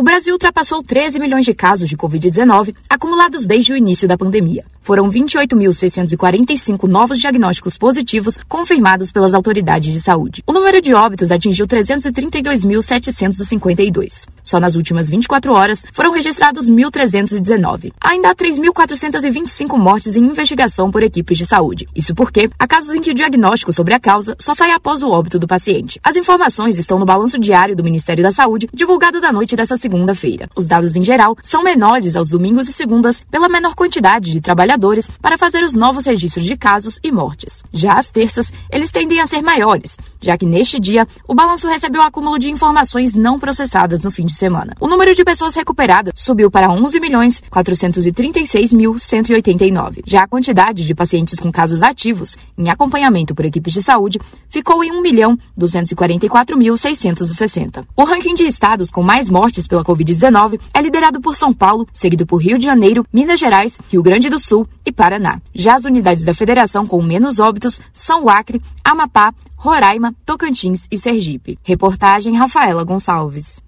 O Brasil ultrapassou 13 milhões de casos de Covid-19 acumulados desde o início da pandemia. Foram 28.645 novos diagnósticos positivos confirmados pelas autoridades de saúde. O número de óbitos atingiu 332.752. Só nas últimas 24 horas foram registrados 1.319. Ainda há 3.425 mortes em investigação por equipes de saúde. Isso porque há casos em que o diagnóstico sobre a causa só sai após o óbito do paciente. As informações estão no balanço diário do Ministério da Saúde, divulgado da noite desta segunda-feira. Os dados em geral são menores aos domingos e segundas pela menor quantidade de trabalhadores para fazer os novos registros de casos e mortes. Já às terças, eles tendem a ser maiores, já que neste dia o balanço recebeu o acúmulo de informações não processadas no fim de semana. O número de pessoas recuperadas subiu para 11 milhões 436 mil 189. Já a quantidade de pacientes com casos ativos em acompanhamento por equipes de saúde ficou em 1 milhão 244 mil 660. O ranking de estados com mais mortes pela Covid-19 é liderado por São Paulo, seguido por Rio de Janeiro, Minas Gerais, Rio Grande do Sul e Paraná. Já as unidades da federação com menos óbitos são o Acre, Amapá, Roraima, Tocantins e Sergipe. Reportagem Rafaela Gonçalves.